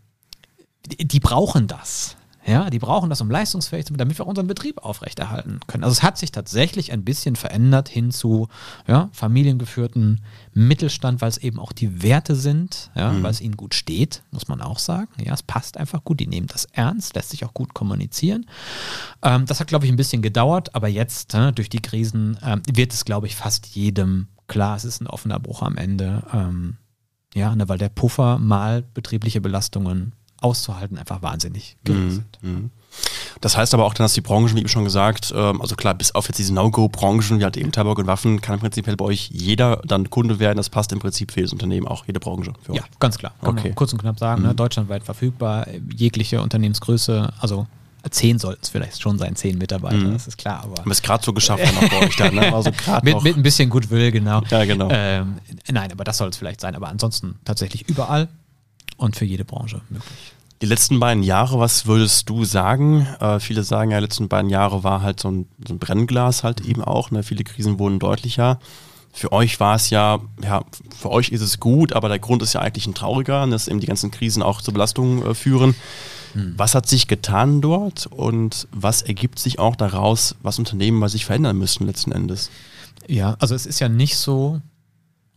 die, die brauchen das. Ja, die brauchen das, um leistungsfähig zu sein, damit wir unseren Betrieb aufrechterhalten können. Also es hat sich tatsächlich ein bisschen verändert hin zu ja, familiengeführten Mittelstand, weil es eben auch die Werte sind, ja, mhm. weil es ihnen gut steht, muss man auch sagen. Ja, es passt einfach gut, die nehmen das ernst, lässt sich auch gut kommunizieren. Ähm, das hat, glaube ich, ein bisschen gedauert, aber jetzt äh, durch die Krisen äh, wird es, glaube ich, fast jedem klar, es ist ein offener Bruch am Ende. Ähm, ja, ne, weil der Puffer mal betriebliche Belastungen auszuhalten einfach wahnsinnig gering mhm. sind. Mhm. Das heißt aber auch dann, dass die Branchen, wie eben schon gesagt, ähm, also klar, bis auf jetzt diese No-Go-Branchen, wie halt eben Tabak und Waffen, kann im Prinzip bei euch jeder dann Kunde werden. Das passt im Prinzip für das Unternehmen, auch jede Branche. ja, ganz klar. Kann okay. kurz und knapp sagen, ne? mhm. ne? deutschlandweit verfügbar, jegliche Unternehmensgröße, also zehn sollten es vielleicht schon sein, zehn Mitarbeiter, mhm. das ist klar. Aber haben es gerade so geschafft dann bei euch dann, ne? also mit, mit, ein bisschen Goodwill, genau. Ja, genau. Ähm, nein, aber das soll es vielleicht sein. Aber ansonsten tatsächlich überall und für jede Branche möglich. Die letzten beiden Jahre, was würdest du sagen? Äh, viele sagen ja, die letzten beiden Jahre war halt so ein, so ein Brennglas halt eben auch. Ne? Viele Krisen wurden deutlicher. Für euch war es ja, ja, für euch ist es gut, aber der Grund ist ja eigentlich ein trauriger, dass eben die ganzen Krisen auch zu Belastungen äh, führen. Hm. Was hat sich getan dort und was ergibt sich auch daraus, was Unternehmen bei sich verändern müssen letzten Endes? Ja, also es ist ja nicht so,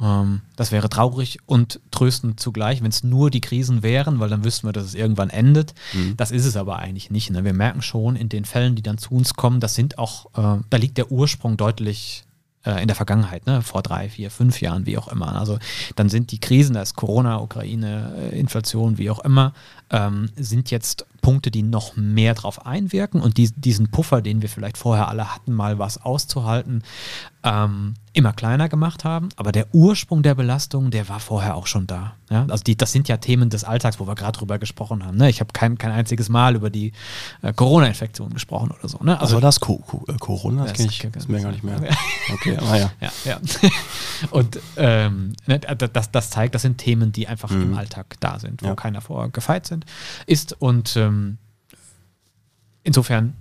ähm, das wäre traurig und tröstend zugleich, wenn es nur die Krisen wären, weil dann wüssten wir, dass es irgendwann endet. Mhm. Das ist es aber eigentlich nicht. Ne? Wir merken schon in den Fällen, die dann zu uns kommen, das sind auch, äh, da liegt der Ursprung deutlich äh, in der Vergangenheit, ne? vor drei, vier, fünf Jahren, wie auch immer. Also dann sind die Krisen, da ist Corona, Ukraine, äh, Inflation, wie auch immer, ähm, sind jetzt Punkte, die noch mehr drauf einwirken und die, diesen Puffer, den wir vielleicht vorher alle hatten, mal was auszuhalten, ähm, immer kleiner gemacht haben. Aber der Ursprung der Belastung, der war vorher auch schon da. Ja? Also die, das sind ja Themen des Alltags, wo wir gerade drüber gesprochen haben. Ne? Ich habe kein, kein einziges Mal über die äh, Corona-Infektion gesprochen oder so. Ne? Also, also das Co Co äh, Corona, das, das kenne ich das mir gar nicht mehr. Okay, aber ja. ja, ja. Und ähm, ne, das, das zeigt, das sind Themen, die einfach mhm. im Alltag da sind, wo ja. keiner vorher gefeit sind, ist. Und ähm, insofern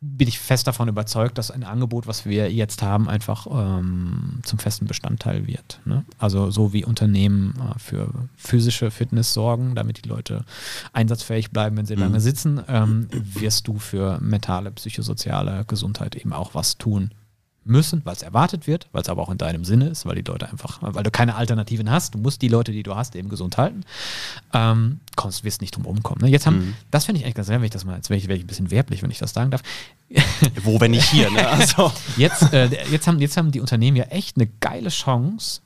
bin ich fest davon überzeugt, dass ein Angebot, was wir jetzt haben, einfach ähm, zum festen Bestandteil wird. Ne? Also so wie Unternehmen äh, für physische Fitness sorgen, damit die Leute einsatzfähig bleiben, wenn sie mhm. lange sitzen, ähm, wirst du für mentale, psychosoziale Gesundheit eben auch was tun müssen, weil es erwartet wird, weil es aber auch in deinem Sinne ist, weil die Leute einfach, weil du keine Alternativen hast, du musst die Leute, die du hast, eben gesund halten, ähm, kommst, wirst nicht drum rumkommen. Ne? Jetzt haben, mhm. das finde ich eigentlich ganz sehr, wenn ich das mal, jetzt wäre ich, wär ich ein bisschen werblich, wenn ich das sagen darf. Wo, wenn nicht hier, ne? Also. jetzt, äh, jetzt, haben, jetzt haben die Unternehmen ja echt eine geile Chance,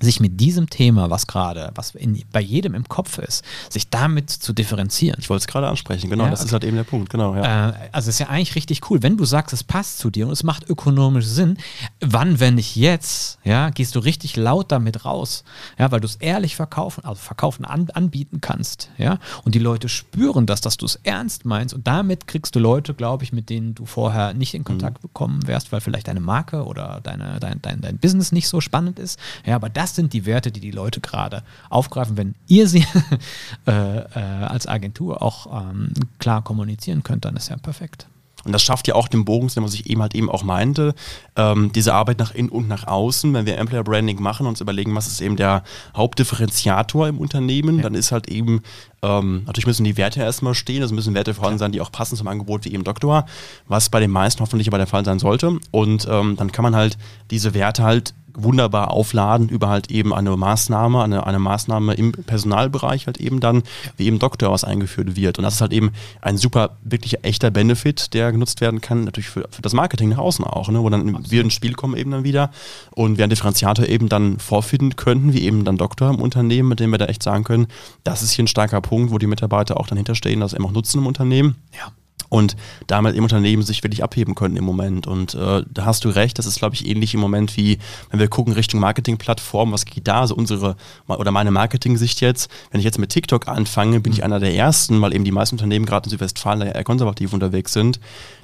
sich mit diesem Thema, was gerade, was in, bei jedem im Kopf ist, sich damit zu differenzieren. Ich wollte es gerade ansprechen, genau, ja, das okay. ist halt eben der Punkt, genau. Ja. Äh, also ist ja eigentlich richtig cool, wenn du sagst, es passt zu dir und es macht ökonomisch Sinn, wann, wenn nicht jetzt, ja, gehst du richtig laut damit raus, ja, weil du es ehrlich verkaufen, also verkaufen an, anbieten kannst, ja, und die Leute spüren das, dass du es ernst meinst und damit kriegst du Leute, glaube ich, mit denen du vorher nicht in Kontakt mhm. bekommen wärst, weil vielleicht deine Marke oder deine, dein, dein, dein Business nicht so spannend ist, ja, aber das das sind die Werte, die die Leute gerade aufgreifen. Wenn ihr sie äh, äh, als Agentur auch ähm, klar kommunizieren könnt, dann ist ja perfekt. Und das schafft ja auch den Bogen, was ich eben halt eben auch meinte, ähm, diese Arbeit nach innen und nach außen. Wenn wir Employer Branding machen und uns überlegen, was ist eben der Hauptdifferenziator im Unternehmen, ja. dann ist halt eben, ähm, natürlich müssen die Werte erstmal stehen, es müssen Werte vorhanden sein, die auch passen zum Angebot wie eben Doktor, was bei den meisten hoffentlich aber der Fall sein sollte. Und ähm, dann kann man halt diese Werte halt wunderbar aufladen über halt eben eine Maßnahme, eine, eine Maßnahme im Personalbereich halt eben dann, wie eben Doktor was eingeführt wird. Und das ist halt eben ein super, wirklich echter Benefit, der genutzt werden kann, natürlich für, für das Marketing nach außen auch, ne? wo dann Absolut. wir ins Spiel kommen eben dann wieder und wir einen Differenziator eben dann vorfinden könnten, wie eben dann Doktor im Unternehmen, mit dem wir da echt sagen können, das ist hier ein starker Punkt, wo die Mitarbeiter auch dann hinterstehen, das eben auch nutzen im Unternehmen. Ja und damit im Unternehmen sich wirklich abheben können im Moment. Und äh, da hast du recht, das ist, glaube ich, ähnlich im Moment wie, wenn wir gucken Richtung Marketingplattform, was geht da? Also unsere oder meine Marketing-Sicht jetzt, wenn ich jetzt mit TikTok anfange, bin ich einer der ersten, weil eben die meisten Unternehmen gerade in Südwestfalen eher konservativ unterwegs sind.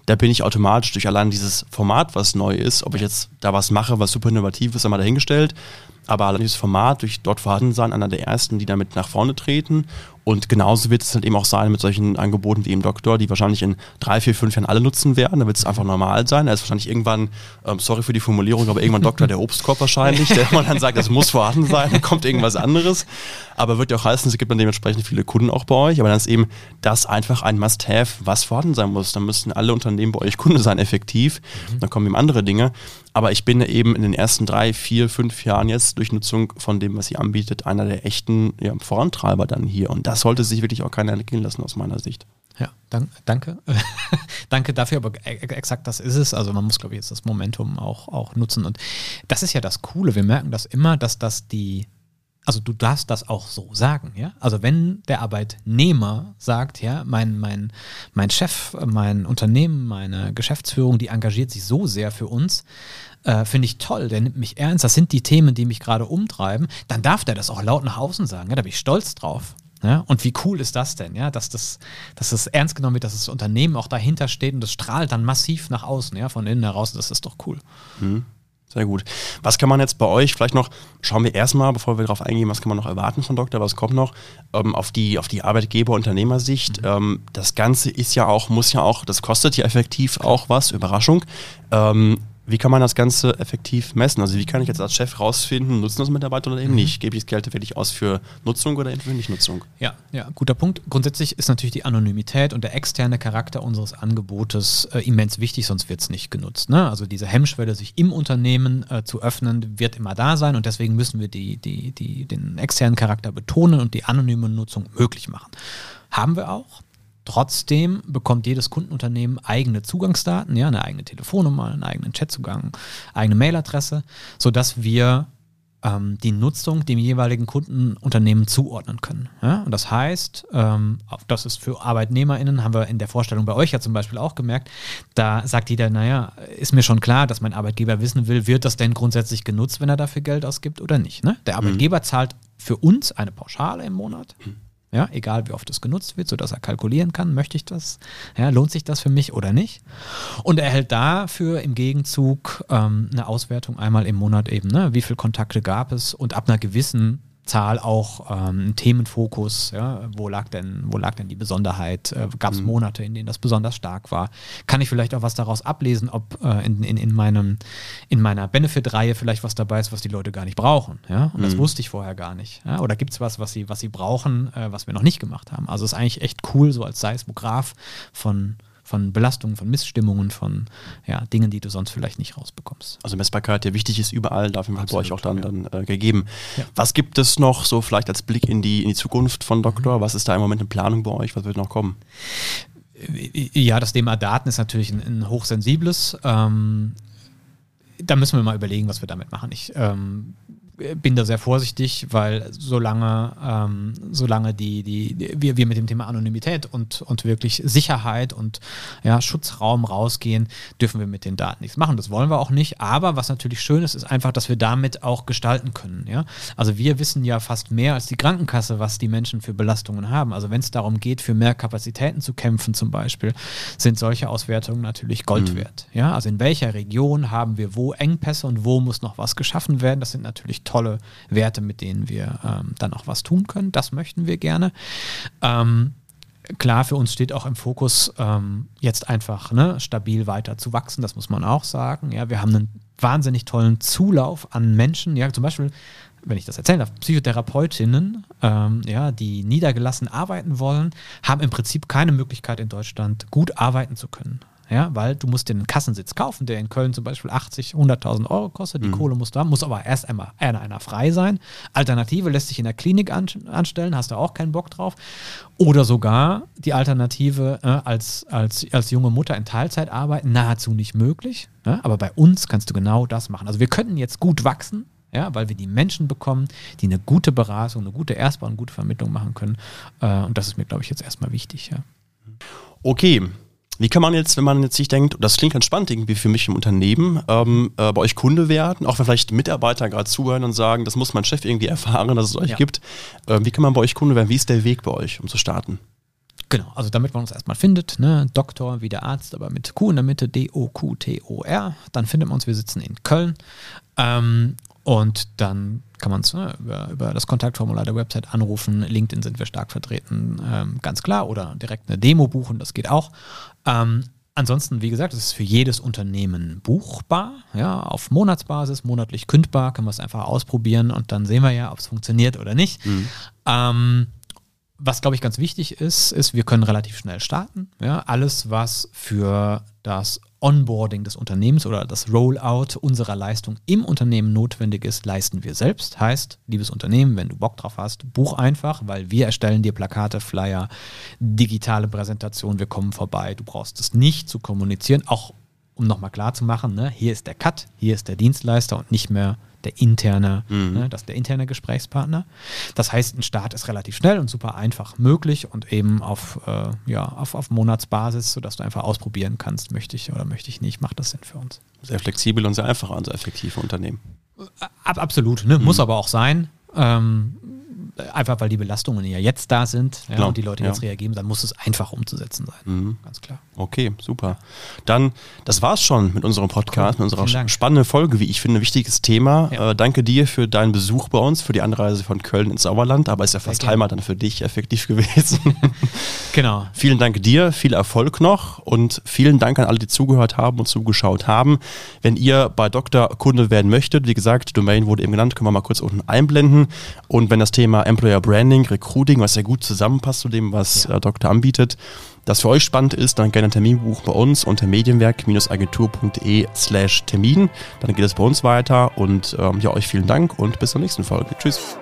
Da bin ich automatisch durch allein dieses Format, was neu ist, ob ich jetzt da was mache, was super innovativ ist, einmal dahingestellt. Aber dieses Format, durch dort vorhanden sein, einer der ersten, die damit nach vorne treten und genauso wird es halt eben auch sein mit solchen Angeboten wie im Doktor, die wahrscheinlich in drei, vier, fünf Jahren alle nutzen werden. Da wird es einfach normal sein. Da ist wahrscheinlich irgendwann, ähm, sorry für die Formulierung, aber irgendwann Doktor der Obstkorb wahrscheinlich, der man dann sagt, das muss vorhanden sein, dann kommt irgendwas anderes. Aber wird ja auch heißen, es gibt dann dementsprechend viele Kunden auch bei euch. Aber dann ist eben das einfach ein Must-Have, was vorhanden sein muss. Dann müssten alle Unternehmen bei euch Kunde sein, effektiv. Mhm. Dann kommen eben andere Dinge. Aber ich bin eben in den ersten drei, vier, fünf Jahren jetzt durch Nutzung von dem, was sie anbietet, einer der echten ja, Vorantreiber dann hier. Und das sollte sich wirklich auch keiner entgehen lassen aus meiner Sicht. Ja, dank, danke. danke dafür, aber e-, e-, exakt das ist es. Also man muss, glaube ich, jetzt das Momentum auch, auch nutzen. Und das ist ja das Coole. Wir merken das immer, dass das die also du darfst das auch so sagen, ja. Also wenn der Arbeitnehmer sagt, ja, mein, mein, mein Chef, mein Unternehmen, meine Geschäftsführung, die engagiert sich so sehr für uns, äh, finde ich toll, der nimmt mich ernst, das sind die Themen, die mich gerade umtreiben, dann darf der das auch laut nach außen sagen, ja, da bin ich stolz drauf. Ja, und wie cool ist das denn, ja, dass das, dass das ernst genommen wird, dass das Unternehmen auch dahinter steht und das strahlt dann massiv nach außen, ja, von innen heraus, das ist doch cool. Mhm. Sehr gut. Was kann man jetzt bei euch, vielleicht noch, schauen wir erstmal, bevor wir darauf eingehen, was kann man noch erwarten von Doktor, was kommt noch, ähm, auf die, auf die Arbeitgeber-Unternehmersicht. Mhm. Ähm, das Ganze ist ja auch, muss ja auch, das kostet ja effektiv auch was, Überraschung. Ähm, wie kann man das Ganze effektiv messen? Also wie kann ich jetzt als Chef rausfinden, nutzen das Mitarbeiter oder eben mhm. nicht? Gebe ich das Geld wirklich aus für Nutzung oder für Nicht-Nutzung? Ja, ja, guter Punkt. Grundsätzlich ist natürlich die Anonymität und der externe Charakter unseres Angebotes äh, immens wichtig, sonst wird es nicht genutzt. Ne? Also diese Hemmschwelle, sich im Unternehmen äh, zu öffnen, wird immer da sein und deswegen müssen wir die, die, die, den externen Charakter betonen und die anonyme Nutzung möglich machen. Haben wir auch. Trotzdem bekommt jedes Kundenunternehmen eigene Zugangsdaten, ja, eine eigene Telefonnummer, einen eigenen Chatzugang, eigene Mailadresse, sodass wir ähm, die Nutzung dem jeweiligen Kundenunternehmen zuordnen können. Ja? Und das heißt, ähm, das ist für ArbeitnehmerInnen, haben wir in der Vorstellung bei euch ja zum Beispiel auch gemerkt, da sagt jeder, naja, ist mir schon klar, dass mein Arbeitgeber wissen will, wird das denn grundsätzlich genutzt, wenn er dafür Geld ausgibt oder nicht. Ne? Der mhm. Arbeitgeber mhm. zahlt für uns eine Pauschale im Monat. Mhm ja, egal wie oft es genutzt wird, sodass er kalkulieren kann, möchte ich das, ja, lohnt sich das für mich oder nicht. Und er erhält dafür im Gegenzug ähm, eine Auswertung einmal im Monat eben, ne, wie viele Kontakte gab es? Und ab einer gewissen Zahl auch ähm, Themenfokus. Ja? Wo, lag denn, wo lag denn die Besonderheit? Äh, Gab es mhm. Monate, in denen das besonders stark war? Kann ich vielleicht auch was daraus ablesen, ob äh, in, in, in, meinem, in meiner Benefit-Reihe vielleicht was dabei ist, was die Leute gar nicht brauchen? Ja? Und mhm. das wusste ich vorher gar nicht. Ja? Oder gibt es was, was sie, was sie brauchen, äh, was wir noch nicht gemacht haben? Also ist eigentlich echt cool, so als Seismograph von von Belastungen, von Missstimmungen, von ja, Dingen, die du sonst vielleicht nicht rausbekommst. Also Messbarkeit, der wichtig ist überall, dafür hat bei euch auch dann, ja. dann äh, gegeben. Ja. Was gibt es noch so vielleicht als Blick in die, in die Zukunft von Doktor? Was ist da im Moment in Planung bei euch? Was wird noch kommen? Ja, das Thema Daten ist natürlich ein, ein hochsensibles. Ähm, da müssen wir mal überlegen, was wir damit machen. Ich ähm, bin da sehr vorsichtig, weil solange, ähm, solange die, die, die, wir, wir mit dem Thema Anonymität und, und wirklich Sicherheit und ja, Schutzraum rausgehen, dürfen wir mit den Daten nichts machen. Das wollen wir auch nicht. Aber was natürlich schön ist, ist einfach, dass wir damit auch gestalten können. Ja? Also wir wissen ja fast mehr als die Krankenkasse, was die Menschen für Belastungen haben. Also wenn es darum geht, für mehr Kapazitäten zu kämpfen zum Beispiel, sind solche Auswertungen natürlich Gold mhm. wert. Ja? Also in welcher Region haben wir wo Engpässe und wo muss noch was geschaffen werden? Das sind natürlich tolle Werte, mit denen wir ähm, dann auch was tun können. Das möchten wir gerne. Ähm, klar, für uns steht auch im Fokus, ähm, jetzt einfach ne, stabil weiter zu wachsen, das muss man auch sagen. Ja, wir haben einen wahnsinnig tollen Zulauf an Menschen, ja, zum Beispiel, wenn ich das erzählen darf, Psychotherapeutinnen, ähm, ja, die niedergelassen arbeiten wollen, haben im Prinzip keine Möglichkeit in Deutschland gut arbeiten zu können. Ja, weil du musst dir einen Kassensitz kaufen, der in Köln zum Beispiel 80, 100.000 Euro kostet. Die mhm. Kohle musst du haben, muss aber erst einmal einer, einer frei sein. Alternative lässt sich in der Klinik an, anstellen, hast du auch keinen Bock drauf. Oder sogar die Alternative äh, als, als, als junge Mutter in Teilzeit arbeiten, nahezu nicht möglich. Ja? Aber bei uns kannst du genau das machen. Also wir könnten jetzt gut wachsen, ja, weil wir die Menschen bekommen, die eine gute Beratung, eine gute Erstbau und gute Vermittlung machen können. Äh, und das ist mir, glaube ich, jetzt erstmal wichtig. Ja. Okay. Wie kann man jetzt, wenn man jetzt sich denkt, das klingt ganz spannend irgendwie für mich im Unternehmen, ähm, äh, bei euch Kunde werden, auch wenn vielleicht Mitarbeiter gerade zuhören und sagen, das muss mein Chef irgendwie erfahren, dass es euch ja. gibt. Äh, wie kann man bei euch Kunde werden? Wie ist der Weg bei euch, um zu starten? Genau, also damit man uns erstmal findet, ne? Doktor wie der Arzt, aber mit Q in der Mitte, D-O-Q-T-O-R, dann findet man uns, wir sitzen in Köln ähm, und dann kann man es ne, über, über, das Kontaktformular der Website anrufen. LinkedIn sind wir stark vertreten, ähm, ganz klar. Oder direkt eine Demo buchen, das geht auch. Ähm, ansonsten, wie gesagt, es ist für jedes Unternehmen buchbar, ja, auf Monatsbasis, monatlich kündbar, können wir es einfach ausprobieren und dann sehen wir ja, ob es funktioniert oder nicht. Mhm. Ähm, was, glaube ich, ganz wichtig ist, ist, wir können relativ schnell starten. Ja, alles, was für das Onboarding des Unternehmens oder das Rollout unserer Leistung im Unternehmen notwendig ist, leisten wir selbst. Heißt, liebes Unternehmen, wenn du Bock drauf hast, buch einfach, weil wir erstellen dir Plakate, Flyer, digitale Präsentation, wir kommen vorbei. Du brauchst es nicht zu kommunizieren, auch um nochmal klar zu machen, ne, hier ist der Cut, hier ist der Dienstleister und nicht mehr der interne, mhm. ne, das der interne Gesprächspartner. Das heißt, ein Start ist relativ schnell und super einfach möglich und eben auf, äh, ja, auf, auf Monatsbasis, sodass du einfach ausprobieren kannst, möchte ich oder möchte ich nicht, macht das Sinn für uns. Sehr flexibel und sehr einfach und sehr effektive Unternehmen. Ab, absolut, ne? Mhm. muss aber auch sein. Ähm, einfach weil die Belastungen ja jetzt da sind ja, und die Leute ja. jetzt reagieren, dann muss es einfach umzusetzen sein. Mhm. Ganz klar. Okay, super. Dann, das war's schon mit unserem Podcast, cool. mit unserer spannenden Folge, wie ich finde, wichtiges Thema. Ja. Äh, danke dir für deinen Besuch bei uns, für die Anreise von Köln ins Sauerland, aber ist ja fast Heimat dann für dich effektiv gewesen. genau. vielen Dank dir, viel Erfolg noch und vielen Dank an alle, die zugehört haben und zugeschaut haben. Wenn ihr bei Dr. Kunde werden möchtet, wie gesagt, Domain wurde eben genannt, können wir mal kurz unten einblenden. Und wenn das Thema Employer Branding, Recruiting, was ja gut zusammenpasst zu dem, was ja. äh, Doktor anbietet, das für euch spannend ist, dann gerne einen Termin buchen bei uns unter medienwerk-agentur.de slash Termin. Dann geht es bei uns weiter und ähm, ja, euch vielen Dank und bis zur nächsten Folge. Tschüss.